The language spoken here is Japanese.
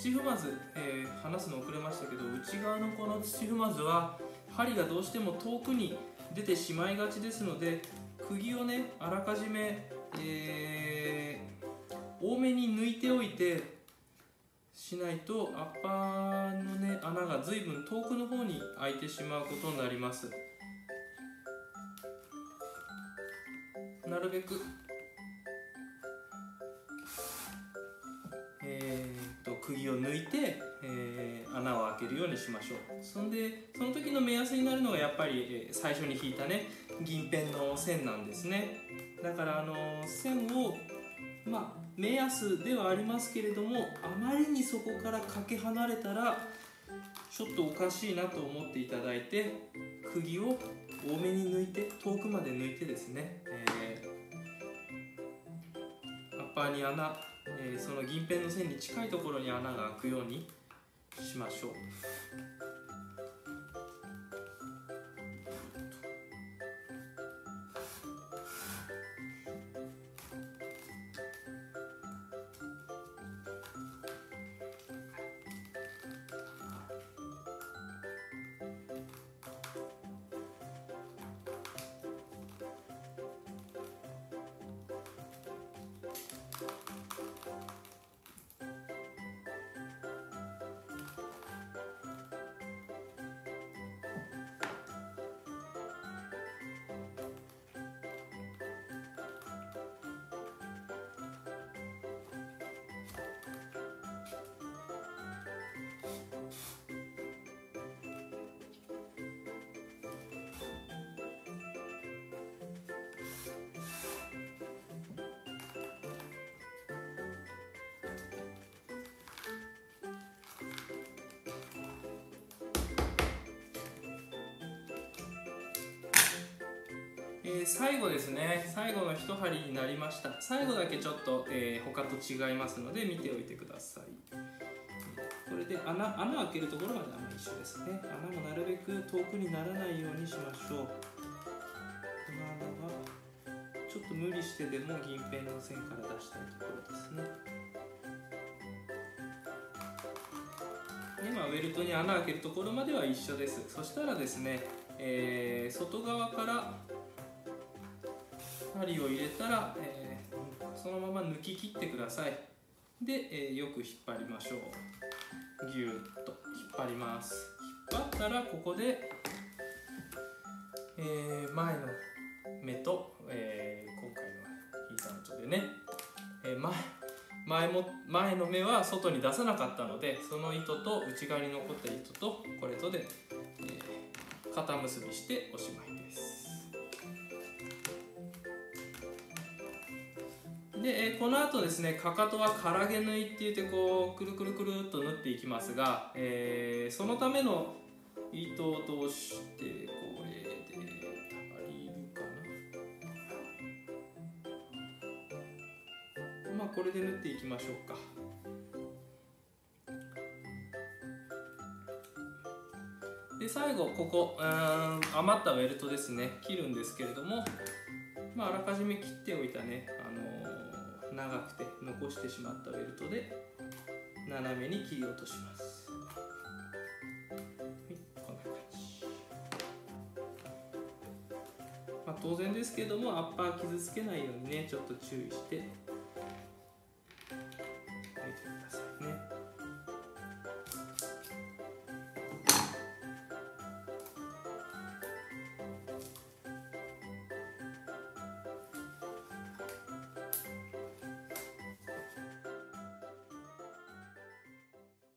土踏まず、えー話すの遅れましたけど内側のこの土踏まずは針がどうしても遠くに出てしまいがちですので釘をねあらかじめ、えー多めに抜いておいてしないとアッパーのね穴が随分遠くの方に開いてしまうことになります。なるべくを抜いて、えー穴を開けるようにしましょう。そんでその時の目安になるのがやっぱり、えー最初に引いたね銀ペンの線なんですね。だからあのー線をまあ目安ではありますけれどもあまりにそこからかけ離れたらちょっとおかしいなと思っていただいて釘を多めに抜いて遠くまで抜いてですね、えーアッパーに穴、えーその銀ペンの線に近いところに穴が開くようにしましょう。えー最後ですね。最後の一針になりました。最後だけちょっと、えー他と違いますので見ておいてください。これで穴穴開けるところまで穴一緒ですね。穴もなるべく遠くにならないようにしましょう。この穴はちょっと無理してでも銀ペンの線から出したいところですね。今ウェルトに穴開けるところまでは一緒です。そしたらですね、えー外側から針を入れたら、えーそのまま抜き切ってください。で、えーよく引っ張りましょう。ぎゅっと引っ張ります。引っ張ったらここで、えー前の目と、えー今回の引いたのとでね、えー前前も前の目は外に出さなかったのでその糸と内側に残った糸とこれとで、えー肩結びしておしまいです。で、この後ですねかかとはからげ縫いって言ってこうくるくるくるっと縫っていきますが、えーそのための糸を通してこれで足りるかな。まあこれで縫っていきましょうか。で最後ここうん余ったウェルトですね。切るんですけれどもまあ、あらかじめ切っておいたね、長くて残してしまったベルトで斜めに切り落とします。はい、こんな感じ。まあ、当然ですけどもアッパー傷つけないようにねちょっと注意して